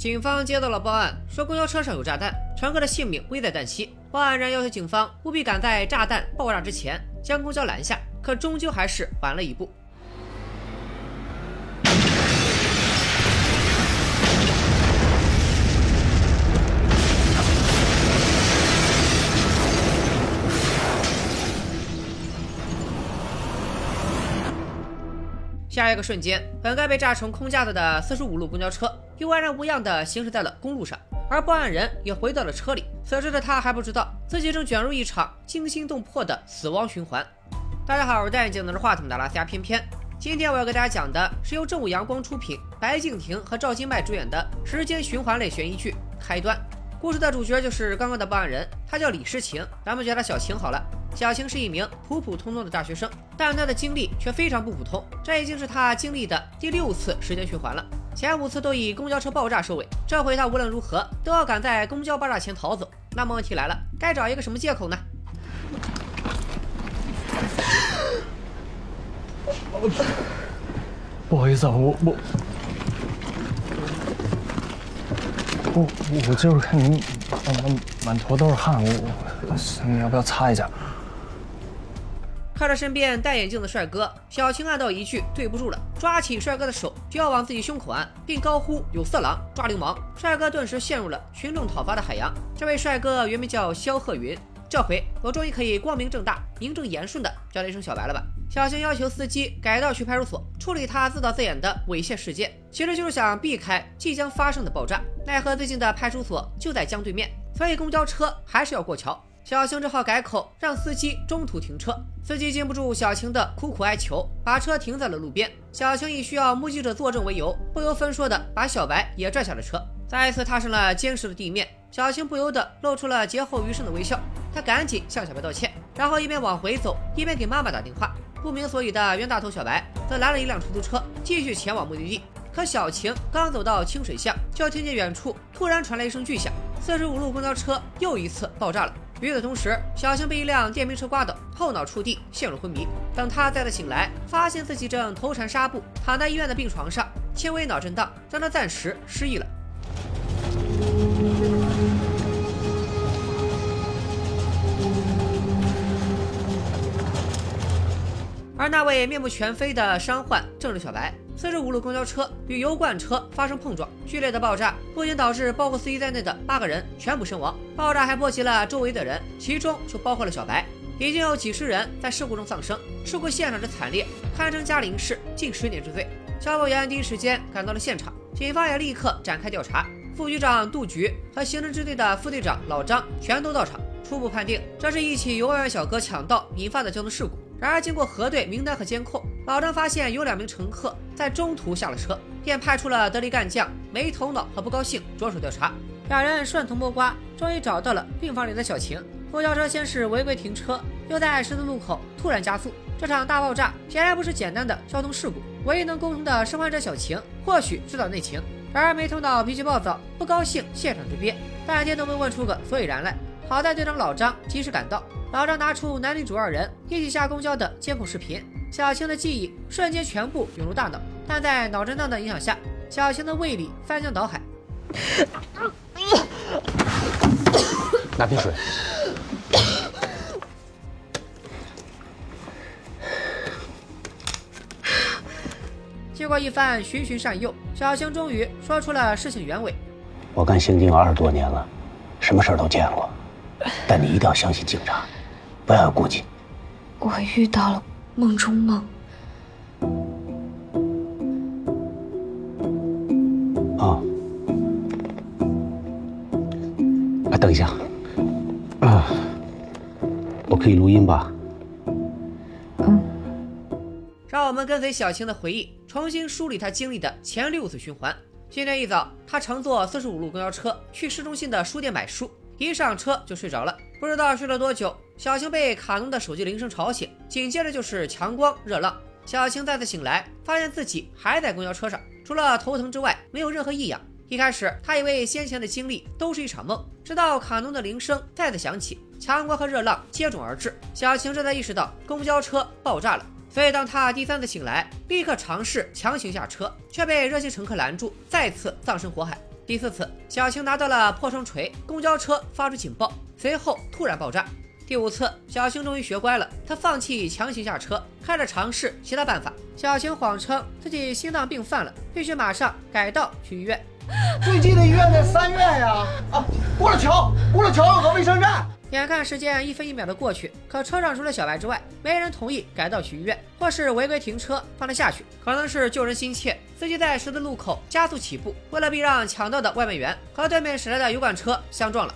警方接到了报案，说公交车上有炸弹，乘客的性命危在旦夕。报案人要求警方务必赶在炸弹爆炸之前将公交拦下，可终究还是晚了一步。下一个瞬间，本该被炸成空架子的四十五路公交车又安然无恙地行驶在了公路上，而报案人也回到了车里。此时的他还不知道自己正卷入一场惊心动魄的死亡循环。大家好，我是戴眼镜拿着话筒的拉斯加偏偏。今天我要给大家讲的是由正午阳光出品、白敬亭和赵今麦主演的时间循环类悬疑剧《开端》。故事的主角就是刚刚的报案人，他叫李诗情，咱们叫他小晴好了。小晴是一名普普通通的大学生，但她的经历却非常不普通。这已经是她经历的第六次时间循环了，前五次都以公交车爆炸收尾。这回她无论如何都要赶在公交爆炸前逃走。那么问题来了，该找一个什么借口呢？不好意思啊，我我我我就是看您满满头都是汗，我我你要不要擦一下？看着身边戴眼镜的帅哥，小青暗道一句对不住了，抓起帅哥的手就要往自己胸口按，并高呼有色狼抓流氓。帅哥顿时陷入了群众讨伐的海洋。这位帅哥原名叫肖鹤云，这回我终于可以光明正大、名正言顺的叫他一声小白了吧？小青要求司机改道去派出所处理他自导自演的猥亵事件，其实就是想避开即将发生的爆炸。奈何最近的派出所就在江对面，所以公交车还是要过桥。小青只好改口，让司机中途停车。司机禁不住小青的苦苦哀求，把车停在了路边。小青以需要目击者作证为由，不由分说的把小白也拽下了车。再一次踏上了坚实的地面，小青不由得露出了劫后余生的微笑。她赶紧向小白道歉，然后一边往回走，一边给妈妈打电话。不明所以的冤大头小白则拦了一辆出租车，继续前往目的地。可小晴刚走到清水巷，就听见远处突然传来一声巨响，四十五路公交车又一次爆炸了。与此同时，小晴被一辆电瓶车刮倒，后脑触地，陷入昏迷。等她再次醒来，发现自己正头缠纱布，躺在医院的病床上，轻微脑震荡让她暂时失忆了。而那位面目全非的伤患正是小白。四十五路公交车与油罐车发生碰撞，剧烈的爆炸不仅导致包括司机在内的八个人全部身亡，爆炸还波及了周围的人，其中就包括了小白。已经有几十人在事故中丧生，事故现场之惨烈，堪称嘉陵市近十年之最。消防员第一时间赶到了现场，警方也立刻展开调查。副局长杜局和刑侦支队的副队长老张全都到场，初步判定这是一起由外卖小哥抢道引发的交通事故。然而，经过核对名单和监控，老张发现有两名乘客在中途下了车，便派出了得力干将没头脑和不高兴着手调查。两人顺藤摸瓜，终于找到了病房里的小晴。公交车先是违规停车，又在十字路口突然加速。这场大爆炸显然不是简单的交通事故。唯一能沟通的生还者小晴，或许知道内情。然而没头脑、脾气暴躁、不高兴，现场之憋，半天都没问出个所以然来。好在队长老张及时赶到。老张拿出男女主二人一起下公交的监控视频，小青的记忆瞬间全部涌入大脑，但在脑震荡的影响下，小青的胃里翻江倒海。拿瓶水。经过一番循循善诱，小青终于说出了事情原委。我干刑警二十多年了，什么事儿都见过，但你一定要相信警察。不要有顾忌。我遇到了梦中梦。啊！啊，等一下。啊！我可以录音吧？嗯。让我们跟随小青的回忆，重新梳理她经历的前六次循环。今天一早，她乘坐四十五路公交车去市中心的书店买书，一上车就睡着了。不知道睡了多久，小晴被卡农的手机铃声吵醒，紧接着就是强光热浪。小晴再次醒来，发现自己还在公交车上，除了头疼之外，没有任何异样。一开始，她以为先前的经历都是一场梦，直到卡农的铃声再次响起，强光和热浪接踵而至，小晴这才意识到公交车爆炸了。所以，当她第三次醒来，立刻尝试强行下车，却被热心乘客拦住，再次葬身火海。第四次，小青拿到了破窗锤，公交车发出警报，随后突然爆炸。第五次，小青终于学乖了，她放弃强行下车，开始尝试其他办法。小青谎称自己心脏病犯了，必须马上改道去医院。最近的医院在三院呀！啊，过了桥，过了桥有个卫生站。眼看时间一分一秒的过去，可车上除了小白之外，没人同意改道去医院，或是违规停车放他下去。可能是救人心切，司机在十字路口加速起步，为了避让抢道的外卖员，和对面驶来的油罐车相撞了。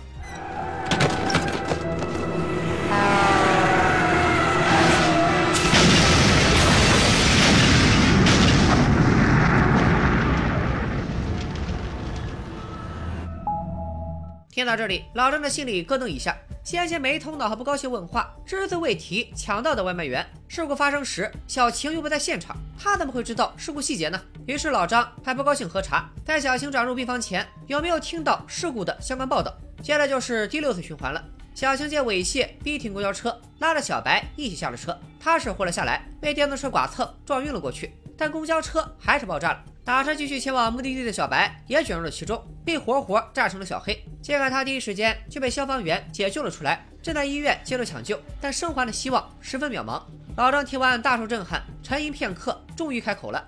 听到这里，老张的心里咯噔一下，先前没头脑和不高兴问话，只字未提抢到的外卖员。事故发生时，小晴又不在现场，他怎么会知道事故细节呢？于是老张还不高兴核查，在小晴转入病房前，有没有听到事故的相关报道？接着就是第六次循环了。小晴借猥亵逼停公交车，拉着小白一起下了车，他是活了下来，被电动车剐蹭撞晕了过去，但公交车还是爆炸了。打车继续前往目的地的小白也卷入了其中，被活活炸成了小黑。尽管他第一时间就被消防员解救了出来，正在医院接受抢救，但生还的希望十分渺茫。老张听完大受震撼，沉吟片刻，终于开口了：“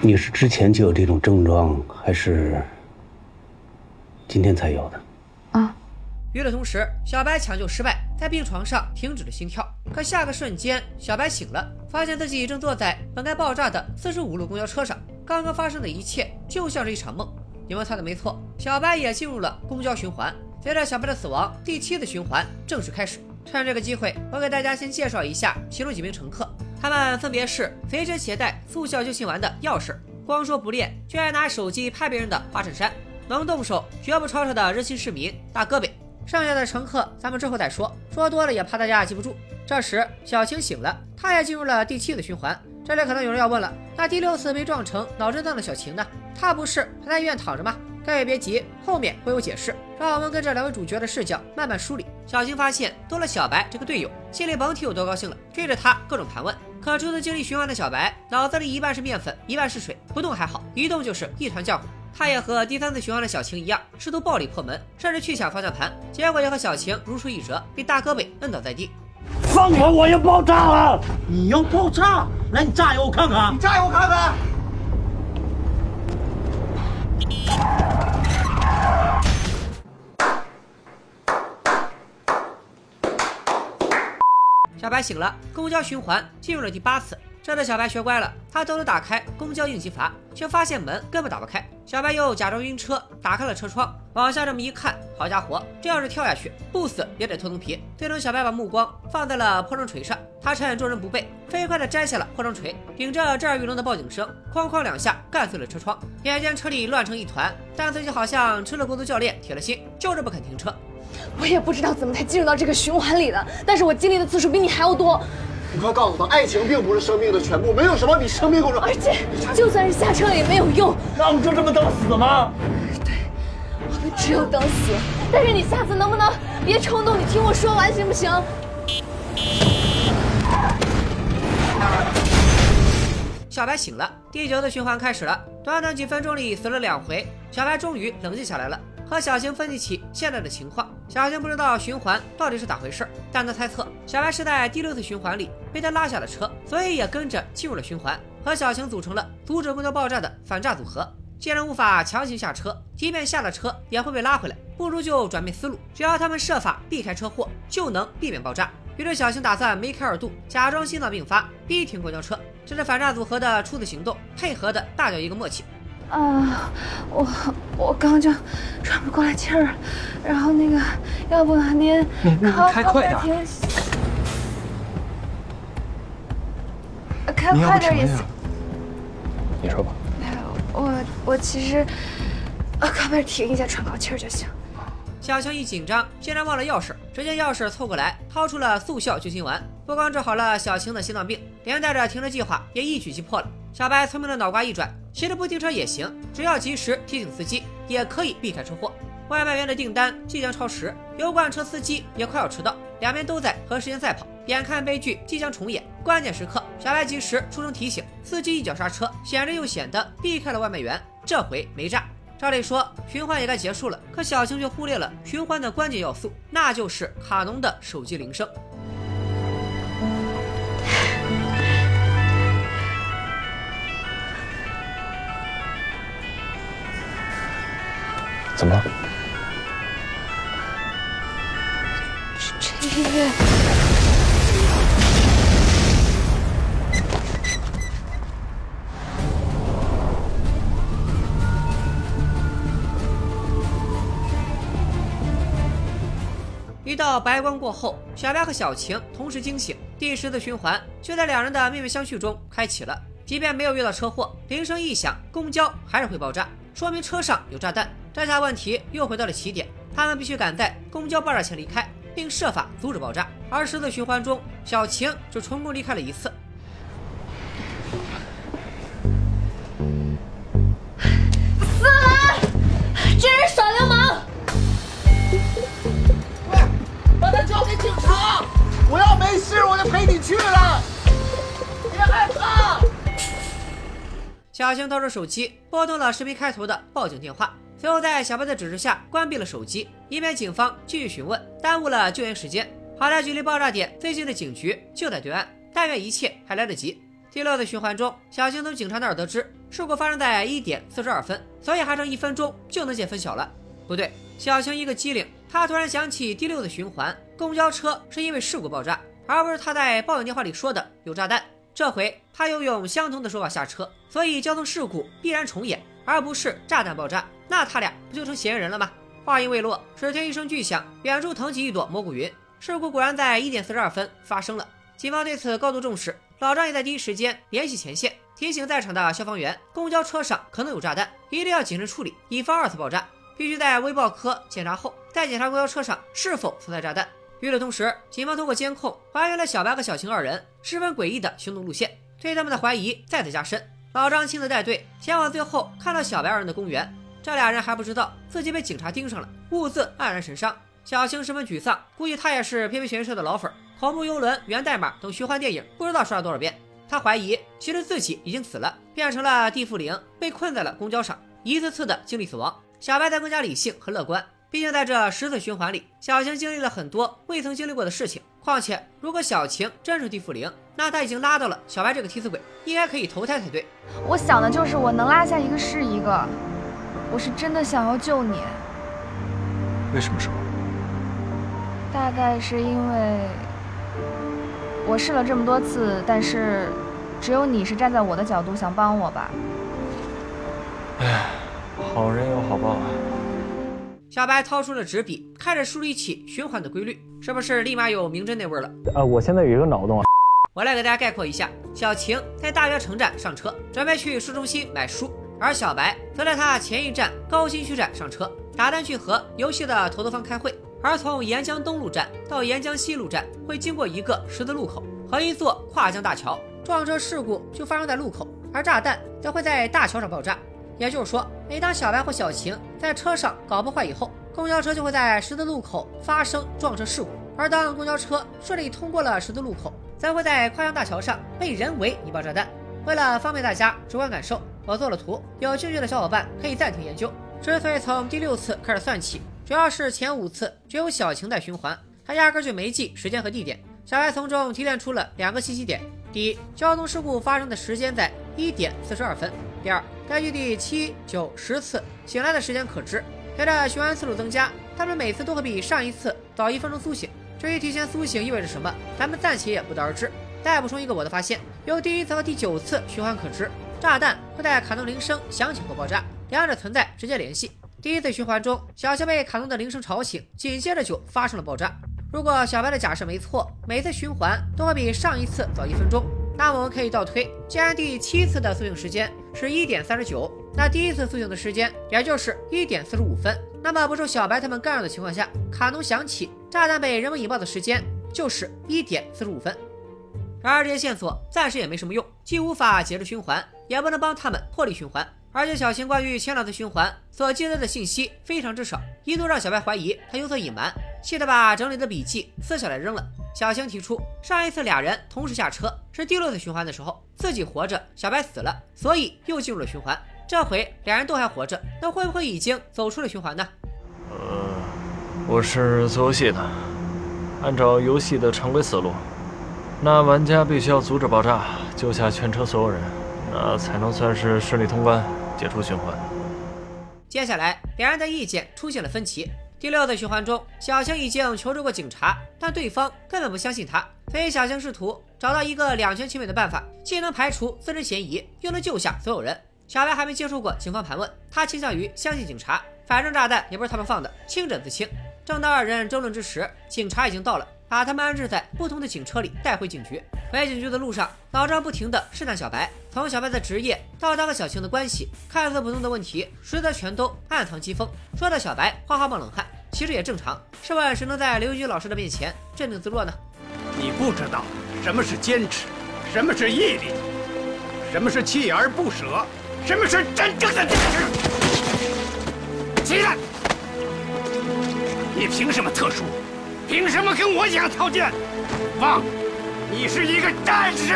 你是之前就有这种症状，还是今天才有的？”啊。与此同时，小白抢救失败，在病床上停止了心跳。可下个瞬间，小白醒了，发现自己正坐在本该爆炸的四十五路公交车上。刚刚发生的一切就像是一场梦。你们猜的没错，小白也进入了公交循环。随着小白的死亡，第七次循环正式开始。趁这个机会，我给大家先介绍一下其中几名乘客，他们分别是随身携带速效救心丸的钥匙，光说不练却爱拿手机拍别人的花衬衫，能动手绝不吵吵的热心市民大胳膊。剩下的乘客咱们之后再说，说多了也怕大家记不住。这时小晴醒了，她也进入了第七次循环。这里可能有人要问了，那第六次被撞成脑震荡的小晴呢？她不是还在医院躺着吗？各位别急，后面会有解释。让我们跟着两位主角的视角慢慢梳理。小晴发现多了小白这个队友，心里甭提有多高兴了，追着他各种盘问。可初次经历循环的小白，脑子里一半是面粉，一半是水，不动还好，一动就是一团浆糊。他也和第三次循环的小晴一样，试图暴力破门，甚至去抢方向盘，结果也和小晴如出一辙，被大胳膊摁倒在地。放我！我要爆炸了！你要爆炸？来，你炸一个我看看。你炸一个我看看。小白醒了，公交循环进入了第八次。这次小白学乖了，他偷偷打开公交应急阀，却发现门根本打不开。小白又假装晕车，打开了车窗，往下这么一看，好家伙，这要是跳下去，不死也得脱层皮。最终，小白把目光放在了破窗锤上，他趁众人不备，飞快地摘下了破窗锤，顶着震耳欲聋的报警声，哐哐两下干碎了车窗。眼见车里乱成一团，但自己好像吃了过度教练铁了心，就是不肯停车。我也不知道怎么才进入到这个循环里的，但是我经历的次数比你还要多。你快告诉他，爱情并不是生命的全部，没有什么比生命更重要。而且，就算是下车了也没有用。那我们就这么等死吗？对，我们只有等死。但是你下次能不能别冲动？你听我说完行不行？小白醒了，地球的循环开始了。短短几分钟里死了两回，小白终于冷静下来了。和小晴分析起现在的情况，小晴不知道循环到底是咋回事，但他猜测小白是在第六次循环里被他拉下了车，所以也跟着进入了循环，和小晴组成了阻止公交爆炸的反诈组合。既然无法强行下车，即便下了车也会被拉回来，不如就转变思路，只要他们设法避开车祸，就能避免爆炸。于是小晴打算梅开二度，假装心脏病发，逼停公交车。这是反诈组合的初次行动，配合的大叫一个默契。啊，我我刚就喘不过来气儿，然后那个，要不您您开快点，开快点也行。你说吧。我我其实，啊，靠边停一下，喘口气儿就行。小青一紧张，竟然忘了钥匙。只见钥匙凑过来，掏出了速效救心丸，不光治好了小青的心脏病，连带着停车计划也一举击破了。小白聪明的脑瓜一转，其实不停车也行，只要及时提醒司机，也可以避开车祸。外卖员的订单即将超时，油罐车司机也快要迟到，两边都在和时间赛跑。眼看悲剧即将重演，关键时刻，小白及时出声提醒，司机一脚刹车，险之又险的避开了外卖员。这回没炸。照理说循环也该结束了，可小青却忽略了循环的关键要素，那就是卡农的手机铃声。怎么了？这这音乐，一道白光过后，小白和小晴同时惊醒。第十次循环就在两人的面面相觑中开启了。即便没有遇到车祸，铃声一响，公交还是会爆炸，说明车上有炸弹。这下问题又回到了起点，他们必须赶在公交爆炸前离开，并设法阻止爆炸。而十次循环中，小晴只成功离开了一次。死了这人耍流氓！我要没事，我就陪你去了。别害怕。小青掏出手机，拨通了视频开头的报警电话，随后在小白的指示下关闭了手机，以免警方继续询问，耽误了救援时间。好在距离爆炸点最近的警局就在对岸，但愿一切还来得及。第六次循环中，小青从警察那儿得知事故发生在一点四十二分，所以还剩一分钟就能见分晓了。不对，小青一个机灵，她突然想起第六次循环公交车是因为事故爆炸，而不是他在报警电话里说的有炸弹。这回他又用相同的说法下车，所以交通事故必然重演，而不是炸弹爆炸。那他俩不就成嫌疑人了吗？话音未落，只听一声巨响，远处腾起一朵蘑菇云。事故果然在一点四十二分发生了。警方对此高度重视，老张也在第一时间联系前线，提醒在场的消防员，公交车上可能有炸弹，一定要谨慎处理，以防二次爆炸。必须在微爆科检查后，再检查公交车上是否存在炸弹。与此同时，警方通过监控还原了小白和小晴二人十分诡异的行动路线，对他们的怀疑再次加深。老张亲自带队前往最后看到小白二人的公园，这俩人还不知道自己被警察盯上了，兀自黯然神伤。小晴十分沮丧，估计他也是偏偏悬疑社的老粉，恐怖游轮、源代码等虚幻电影不知道刷了多少遍。他怀疑其实自己已经死了，变成了地缚灵，被困在了公交上，一次次的经历死亡。小白则更加理性和乐观，毕竟在这十次循环里，小晴经历了很多未曾经历过的事情。况且，如果小晴真是地缚灵，那她已经拉到了小白这个替死鬼，应该可以投胎才对。我想的就是我能拉下一个是一个，我是真的想要救你，为什么是我？大概是因为我试了这么多次，但是只有你是站在我的角度想帮我吧。哎好人有好报啊！小白掏出了纸笔，开始梳理起循环的规律，是不是立马有名侦那味儿了？啊，我现在有一个脑洞啊，我来给大家概括一下：小晴在大学城站上车，准备去市中心买书；而小白则在他前一站高新区站上车，打算去和游戏的投资方开会。而从沿江东路站到沿江西路站，会经过一个十字路口和一座跨江大桥，撞车事故就发生在路口，而炸弹则会在大桥上爆炸。也就是说，每当小白或小晴在车上搞破坏以后，公交车就会在十字路口发生撞车事故；而当公交车顺利通过了十字路口，则会在跨江大桥上被人为引爆炸弹。为了方便大家直观感受，我做了图，有兴趣的小伙伴可以暂停研究。之所以从第六次开始算起，主要是前五次只有小晴在循环，他压根就没记时间和地点。小白从中提炼出了两个信息点：第一，交通事故发生的时间在一点四十二分；第二，根据第七、九、十次醒来的时间可知，随着循环次数增加，他们每次都会比上一次早一分钟苏醒。至于提前苏醒意味着什么，咱们暂且也不得而知。再补充一个我的发现：由第一次和第九次循环可知，炸弹会在卡农铃声响起后爆炸，两者存在直接联系。第一次循环中，小晴被卡农的铃声吵醒，紧接着就发生了爆炸。如果小白的假设没错，每次循环都会比上一次早一分钟，那我们可以倒推，既然第七次的苏醒时间是一点三十九，那第一次苏醒的时间也就是一点四十五分。那么不受小白他们干扰的情况下，卡农想起，炸弹被人们引爆的时间就是一点四十五分。然而这些线索暂时也没什么用，既无法截住循环，也不能帮他们破例循环。而且小晴关于前两次循环所记载的信息非常之少，一度让小白怀疑他有所隐瞒，气得把整理的笔记撕下来扔了。小星提出，上一次俩人同时下车是第六次循环的时候，自己活着，小白死了，所以又进入了循环。这回俩人都还活着，那会不会已经走出了循环呢？呃，我是做游戏的，按照游戏的常规思路，那玩家必须要阻止爆炸，救下全车所有人，那才能算是顺利通关，解除循环。接下来，两人的意见出现了分歧。第六次循环中，小青已经求助过警察，但对方根本不相信他，所以小青试图找到一个两全其美的办法，既能排除自身嫌疑，又能救下所有人。小白还没接触过警方盘问，他倾向于相信警察，反正炸弹也不是他们放的，清者自清。正当二人争论之时，警察已经到了，把他们安置在不同的警车里带回警局。回警局的路上，老张不停地试探小白，从小白的职业到他和小青的关系，看似普通的问题，实则全都暗藏机锋。说的小白花花冒冷汗，其实也正常。试问谁能在刘军老师的面前镇定自若呢？你不知道什么是坚持，什么是毅力，什么是锲而不舍，什么是真正的坚持。起来！你凭什么特殊？凭什么跟我讲条件？汪，你是一个战士！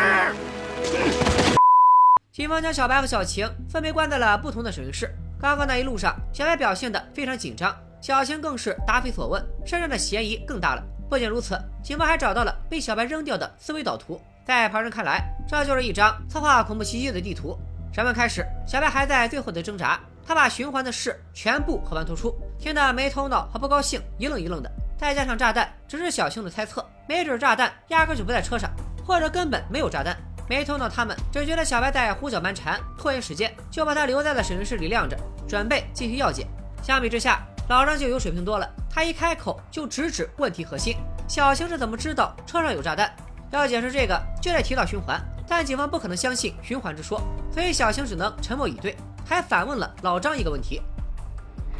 警方将小白和小晴分别关在了不同的审讯室。刚刚那一路上，小白表现得非常紧张，小晴更是答非所问，身上的嫌疑更大了。不仅如此，警方还找到了被小白扔掉的思维导图，在旁人看来，这就是一张策划恐怖袭击的地图。审问开始，小白还在最后的挣扎，他把循环的事全部和盘托出，听得没头脑和不高兴，一愣一愣的。再加上炸弹，只是小青的猜测，没准炸弹压根就不在车上，或者根本没有炸弹。没头脑他们只觉得小白在胡搅蛮缠，拖延时间，就把他留在了审讯室里晾着，准备进行药检。相比之下，老张就有水平多了，他一开口就直指问题核心：小青是怎么知道车上有炸弹？要解释这个，就得提到循环，但警方不可能相信循环之说，所以小青只能沉默以对，还反问了老张一个问题：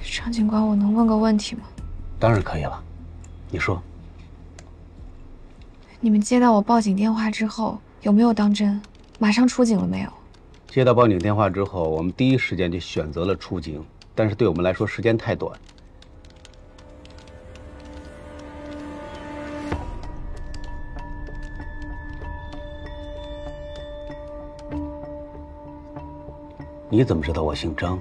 张警官，我能问个问题吗？当然可以了。你说，你们接到我报警电话之后有没有当真？马上出警了没有？接到报警电话之后，我们第一时间就选择了出警，但是对我们来说时间太短。你怎么知道我姓张？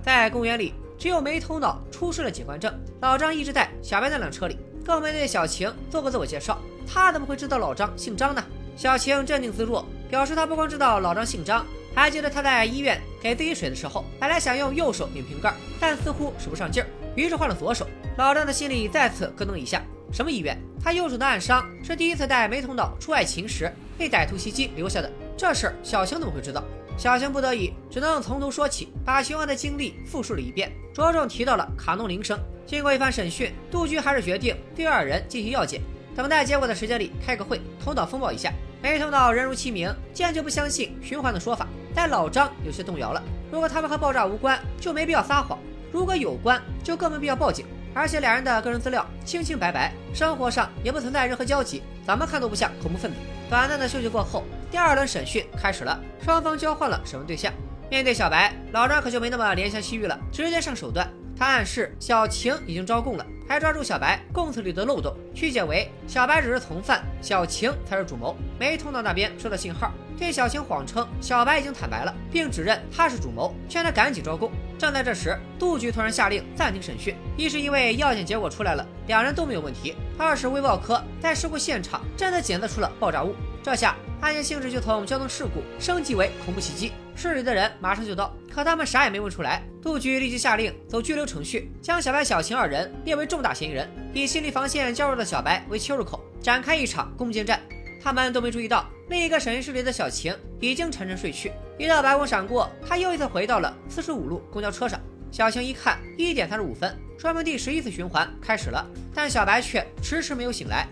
在公园里。只有没头脑出示了警官证，老张一直在小白那辆车里，更没对小晴做过自我介绍。他怎么会知道老张姓张呢？小晴镇定自若，表示他不光知道老张姓张，还记得他在医院给自己水的时候，本来想用右手拧瓶盖，但似乎使不上劲儿，于是换了左手。老张的心里再次咯噔一下。什么医院？他右手的暗伤是第一次带没头脑出外勤时被歹徒袭击留下的。这事儿小晴怎么会知道？小熊不得已，只能从头说起，把凶案的经历复述了一遍，着重提到了卡农铃声。经过一番审讯，杜局还是决定对二人进行药检，等待结果的时间里开个会，头脑风暴一下。没头脑人如其名，坚决不相信循环的说法，但老张有些动摇了。如果他们和爆炸无关，就没必要撒谎；如果有关，就更没必要报警。而且两人的个人资料清清白白，生活上也不存在任何交集，怎么看都不像恐怖分子。短暂的休息过后，第二轮审讯开始了，双方交换了审问对象。面对小白，老张可就没那么怜香惜玉了，直接上手段。他暗示小晴已经招供了，还抓住小白供词里的漏洞，曲解为小白只是从犯，小晴才是主谋。没通到那边收到信号，对小晴谎称小白已经坦白了，并指认他是主谋，劝他赶紧招供。正在这时，杜局突然下令暂停审讯，一是因为药检结果出来了，两人都没有问题；二是微报科在事故现场真的检测出了爆炸物。这下案件性质就从交通事故升级为恐怖袭击。市里的人马上就到，可他们啥也没问出来。杜局立即下令走拘留程序，将小白、小晴二人列为重大嫌疑人，以心理防线较弱的小白为切入口，展开一场攻坚战。他们都没注意到，另一个审讯室里的小晴已经沉沉睡去。一道白光闪过，他又一次回到了四十五路公交车上。小晴一看，一点三十五分，说明第十一次循环开始了。但小白却迟迟没有醒来。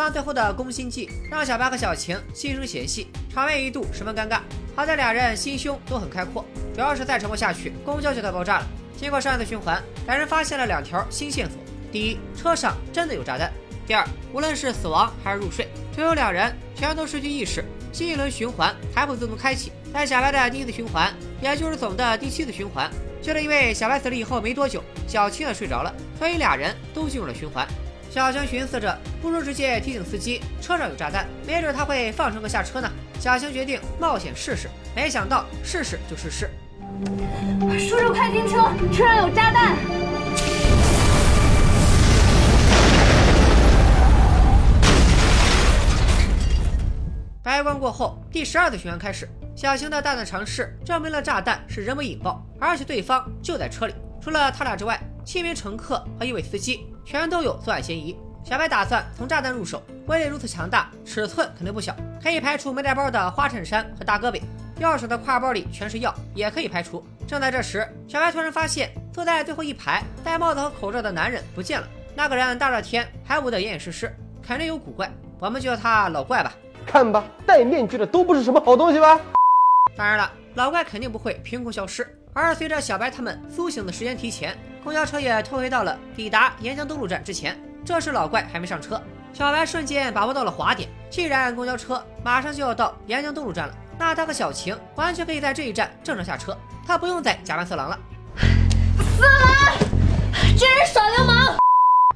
方最后的攻心计，让小白和小晴心生嫌隙，场面一度十分尴尬。好在俩人心胸都很开阔，主要是再沉默下去，公交就该爆炸了。经过上一次循环，两人发现了两条新线索：第一，车上真的有炸弹；第二，无论是死亡还是入睡，只有两人全都失去意识，新一轮循环还会自动开启。在小白的第一次循环，也就是总的第七次循环，就是因为小白死了以后没多久，小青也睡着了，所以俩人都进入了循环。小强寻思着，不如直接提醒司机车上有炸弹，没准他会放乘客下车呢。小强决定冒险试试，没想到试试就试试。叔叔，快停车！车上有炸弹！白光过后，第十二次循环开始。小青的大胆尝试证明了炸弹是人为引爆，而且对方就在车里。除了他俩之外，七名乘客和一位司机全都有作案嫌疑。小白打算从炸弹入手，威力如此强大，尺寸肯定不小，可以排除没带包的花衬衫和大胳膊。钥匙的挎包里全是药，也可以排除。正在这时，小白突然发现坐在最后一排戴帽子和口罩的男人不见了。那个人大热天还捂得严严实实，肯定有古怪。我们就叫他老怪吧。看吧，戴面具的都不是什么好东西吧？当然了，老怪肯定不会凭空消失，而随着小白他们苏醒的时间提前，公交车也拖回到了抵达沿江东路站之前。这时老怪还没上车，小白瞬间把握到了滑点。既然公交车马上就要到沿江东路站了。那他和小晴完全可以在这一站正常下车，他不用再假扮色狼了。色狼，这人耍流氓！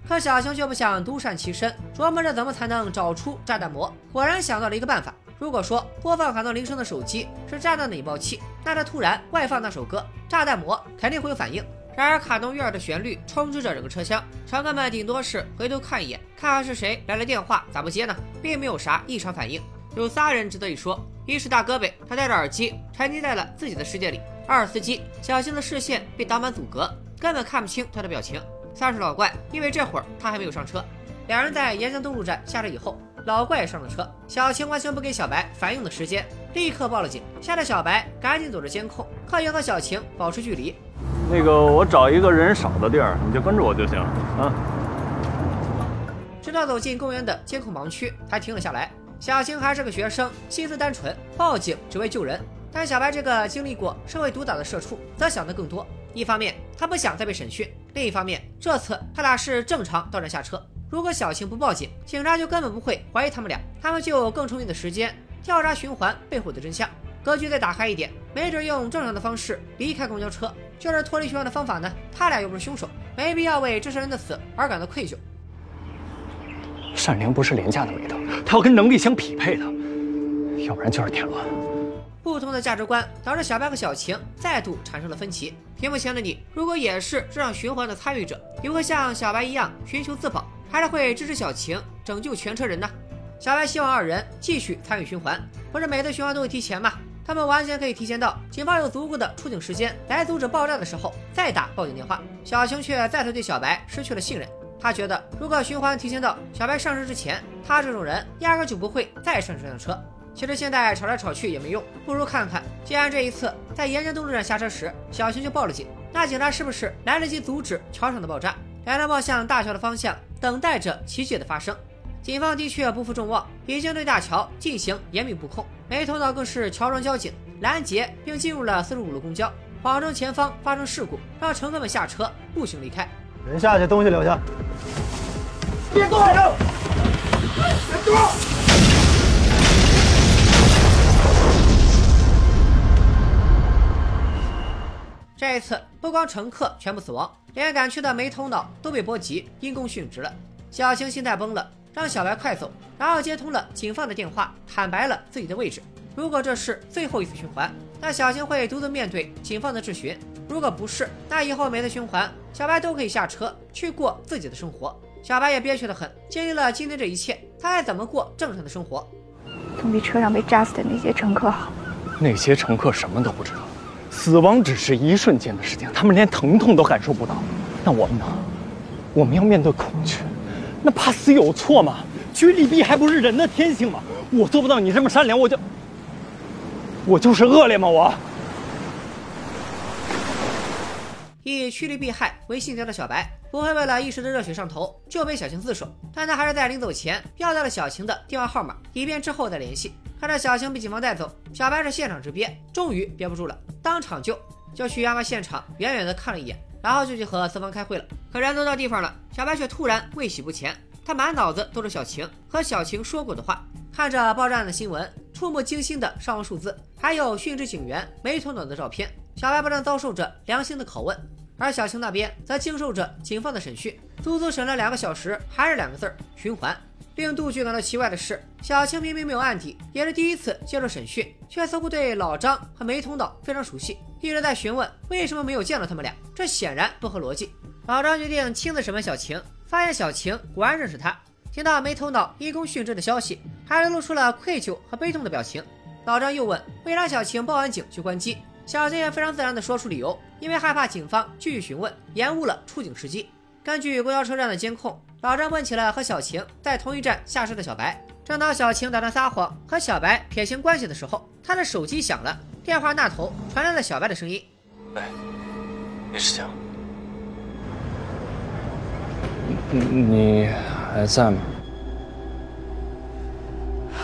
可小晴却不想独善其身，琢磨着怎么才能找出炸弹魔。果然想到了一个办法：如果说播放卡通铃声的手机是炸弹的引爆器，那他突然外放那首歌，炸弹魔肯定会有反应。然而卡农悦耳的旋律充斥着整个车厢，乘客们顶多是回头看一眼，看看是谁来了电话，咋不接呢？并没有啥异常反应。有仨人值得一说。一是大哥呗，他戴着耳机，沉浸在了自己的世界里。二司机小青的视线被挡板阻隔，根本看不清他的表情。三是老怪，因为这会儿他还没有上车。两人在沿江东路站下车以后，老怪也上了车。小青完全不给小白反应的时间，立刻报了警。吓得小白赶紧躲着监控，刻意和小晴保持距离。那个，我找一个人少的地儿，你就跟着我就行啊。直到走进公园的监控盲区，才停了下来。小青还是个学生，心思单纯，报警只为救人。但小白这个经历过社会毒打的社畜，则想的更多。一方面，他不想再被审讯；另一方面，这次他俩是正常到站下车。如果小晴不报警，警察就根本不会怀疑他们俩，他们就有更充裕的时间调查循环背后的真相。格局再打开一点，没准用正常的方式离开公交车，就是脱离循环的方法呢。他俩又不是凶手，没必要为这些人的死而感到愧疚。善良不是廉价的美德，它要跟能力相匹配的，要不然就是添乱。不同的价值观导致小白和小晴再度产生了分歧。屏幕前的你，如果也是这场循环的参与者，你会像小白一样寻求自保，还是会支持小晴拯救全车人呢？小白希望二人继续参与循环，不是每次循环都会提前吗？他们完全可以提前到警方有足够的出警时间来阻止爆炸的时候再打报警电话。小晴却再次对小白失去了信任。他觉得，如果循环提前到小白上车之前，他这种人压根就不会再上这辆车。其实现在吵来吵去也没用，不如看看，既然这一次在沿江东路站下车时，小晴就报了警，那警察是不是来得及阻止桥上的爆炸？两人望向大桥的方向，等待着奇迹的发生。警方的确不负众望，已经对大桥进行严密布控，没头脑更是乔装交警拦截并进入了四十五路公交，谎称前方发生事故，让乘客们下车步行离开。人下去，东西留下。别动！别动！这一次，不光乘客全部死亡，连赶去的没头脑都被波及，因公殉职了。小青心态崩了，让小白快走，然后接通了警方的电话，坦白了自己的位置。如果这是最后一次循环，那小青会独自面对警方的质询。如果不是，那以后每次循环，小白都可以下车去过自己的生活。小白也憋屈的很，经历了今天这一切，他还怎么过正常的生活？总比车上被炸死的那些乘客好。那些乘客什么都不知道，死亡只是一瞬间的事情，他们连疼痛都感受不到。那我们呢？我们要面对恐惧，那怕死有错吗？趋利避害不是人的天性吗？我做不到你这么善良，我就我就是恶劣吗？我。以趋利避害为信条的小白，不会为了一时的热血上头就被小晴自首，但他还是在临走前要到了小晴的电话号码，以便之后再联系。看着小晴被警方带走，小白是现场直憋，终于憋不住了，当场就就去案发现场远远的看了一眼，然后就去和四方开会了。可人都到地方了，小白却突然畏喜不前，他满脑子都是小晴和小晴说过的话，看着爆炸案的新闻，触目惊心的伤亡数字，还有殉职警员没头脑的照片，小白不但遭受着良心的拷问，而小晴那边则经受着警方的审讯，足足审了两个小时，还是两个字儿循环。令杜局感到奇怪的是，小青明明没有案底，也是第一次接受审讯，却似乎对老张和梅通道非常熟悉，一直在询问为什么没有见到他们俩。这显然不合逻辑。老张决定亲自审问小晴，发现小晴果然认识他。听到梅头脑因公殉职的消息，还流露出了愧疚和悲痛的表情。老张又问为啥小晴报完警就关机，小晴也非常自然地说出理由，因为害怕警方继续询问，延误了出警时机。根据公交车站的监控，老张问起了和小晴在同一站下车的小白。正当小晴打算撒谎和小白撇清关系的时候，他的手机响了，电话那头传来了小白的声音：“喂，李世强，你还在吗？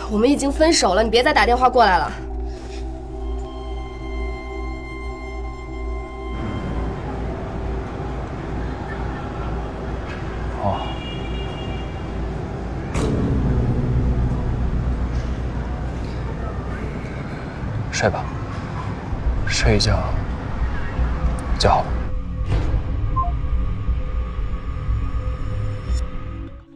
我们已经分手了，你别再打电话过来了。”睡吧，睡一觉就好了。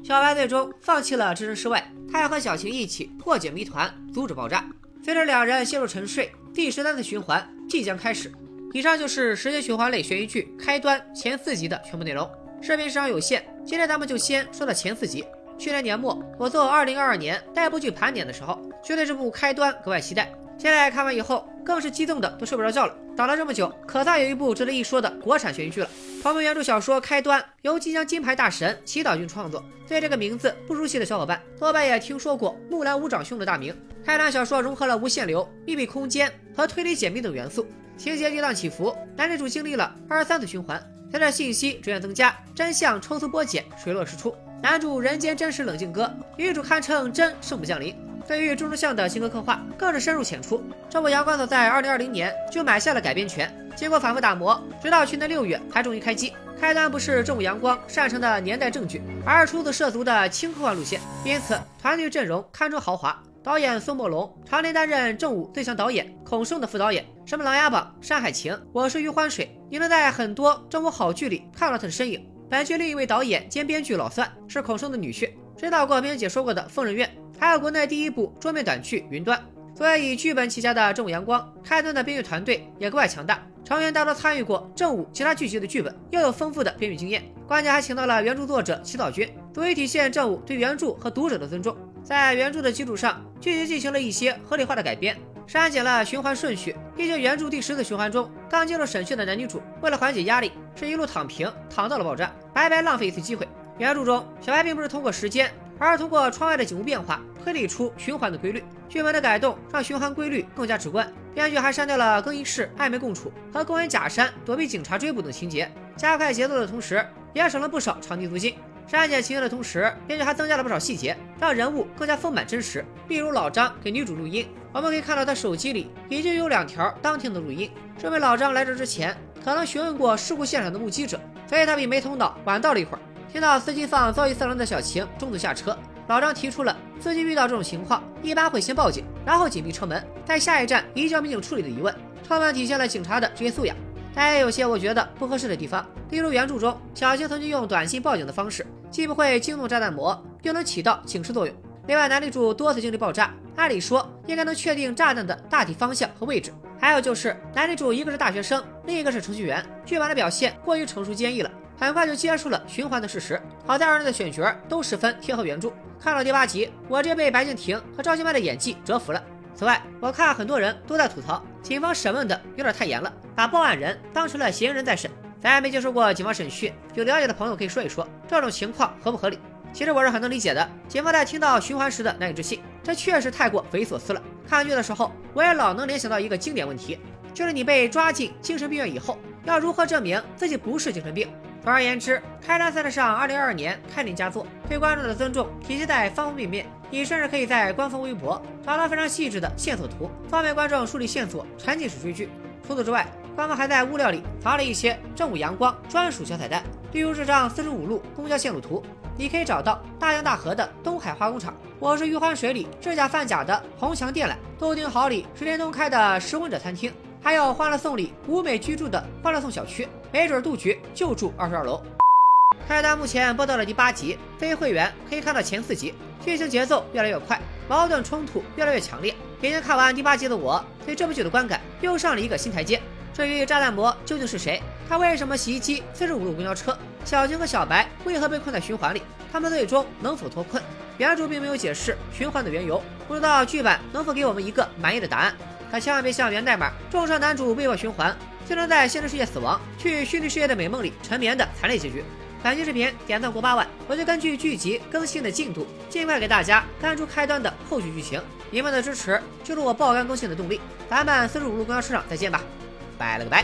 小白最终放弃了置身事外，他要和小晴一起破解谜团，阻止爆炸。随着两人陷入沉睡，第十三次循环即将开始。以上就是时间循环类悬疑剧开端前四集的全部内容。视频时长有限，今天咱们就先说到前四集。去年年末，我做二零二二年待部剧盘点的时候，就对这部开端格外期待。现在看完以后，更是激动的都睡不着觉了。等了这么久，可算有一部值得一说的国产悬疑剧了。同名原著小说开端由即将金牌大神祈祷君创作，对这个名字不熟悉的小伙伴，多半也听说过木兰无长兄的大名。开端小说融合了无限流、秘密空间和推理解密等元素，情节跌宕起伏。男女主经历了二十三次循环。随着信息逐渐增加，真相抽丝剥茧，水落石出。男主人间真实冷静哥，女主堪称真圣母降临。对于钟忠相的性格刻画更是深入浅出。这部《阳光》早在二零二零年就买下了改编权，经过反复打磨，直到去年六月才终于开机。开端不是正午阳光擅长的年代正剧，而是出自涉足的轻科幻路线，因此团队阵容堪称豪华。导演孙墨龙常年担任正午最强导演孔笙的副导演，什么《琅琊榜》《山。海情》《我是余欢水》，你能在很多正午好剧里看到他的身影。本剧另一位导演兼编剧老算是孔笙的女婿，知道过编姐说过的《疯人院》，还有国内第一部桌面短剧《云端》。作为以剧本起家的正午阳光，开端的编剧团队也格外强大，成员大多参与过正午其他剧集的剧本，又有丰富的编剧经验，关键还请到了原著作者祈祷君，足以体现正午对原著和读者的尊重。在原著的基础上，剧集进行了一些合理化的改编，删减了循环顺序。毕竟原著第十次循环中，刚进入审讯的男女主为了缓解压力，是一路躺平，躺到了爆炸，白白浪费一次机会。原著中，小白并不是通过时间，而通过窗外的景物变化推理出循环的规律。剧本的改动让循环规律更加直观。编剧还删掉了更衣室暧昧共处和公园假山躲避警察追捕等情节，加快节奏的同时，也省了不少场地租金。删减情节的同时，编剧还增加了不少细节，让人物更加丰满真实。例如老张给女主录音，我们可以看到他手机里已经有两条当天的录音，说明老张来这之前可能询问过事故现场的目击者，所以他比没头脑晚到了一会儿。听到司机放遭遇色狼的小晴中途下车，老张提出了司机遇到这种情况一般会先报警，然后紧闭车门，在下一站移交民警处理的疑问，充分体现了警察的职业素养。但也有些我觉得不合适的地方，例如原著中小晴曾经用短信报警的方式，既不会惊动炸弹魔，又能起到警示作用。另外，男女主多次经历爆炸，按理说应该能确定炸弹的大体方向和位置。还有就是男女主一个是大学生，另一个是程序员，剧本的表现过于成熟坚毅了，很快就接受了循环的事实。好在二人的选角都十分贴合原著。看了第八集，我这被白敬亭和赵今麦的演技折服了。此外，我看很多人都在吐槽警方审问的有点太严了，把报案人当成了嫌疑人在审。咱没接受过警方审讯，有了解的朋友可以说一说这种情况合不合理？其实我是很能理解的。警方在听到循环时的难以置信，这确实太过匪夷所思了。看剧的时候，我也老能联想到一个经典问题，就是你被抓进精神病院以后，要如何证明自己不是精神病？总而言之，开端算得上2022年开年佳作，对观众的尊重体现在方方面面。你甚至可以在官方微博找到非常细致的线索图，方便观众梳理线索，沉浸式追剧。除此之外，官方还在物料里藏了一些正午阳光专属小彩蛋，例如这张四十五路公交线路图，你可以找到大江大河的东海化工厂，我是余欢水里制假贩假的红墙电缆，豆丁好里十年东开的食温者餐厅，还有欢乐颂里吴美居住的欢乐颂小区，没准杜局就住二十二楼。开端目前播到了第八集，非会员可以看到前四集，剧情节奏越来越快，矛盾冲突越来越强烈。已经看完第八集的我，对这部剧的观感又上了一个新台阶。至于炸弹魔究竟是谁，他为什么袭击四十五路公交车？小青和小白为何被困在循环里？他们最终能否脱困？原著并没有解释循环的缘由，不知道剧版能否给我们一个满意的答案。千万别像源代码重伤男主被迫循环，就能在现实世界死亡，去虚拟世界的美梦里沉眠的惨烈结局。本期视频点赞过八万，我就根据剧集更新的进度，尽快给大家干出开端的后续剧情。你们的支持就是我爆肝更新的动力。咱们四十五路公交车上再见吧，拜了个拜。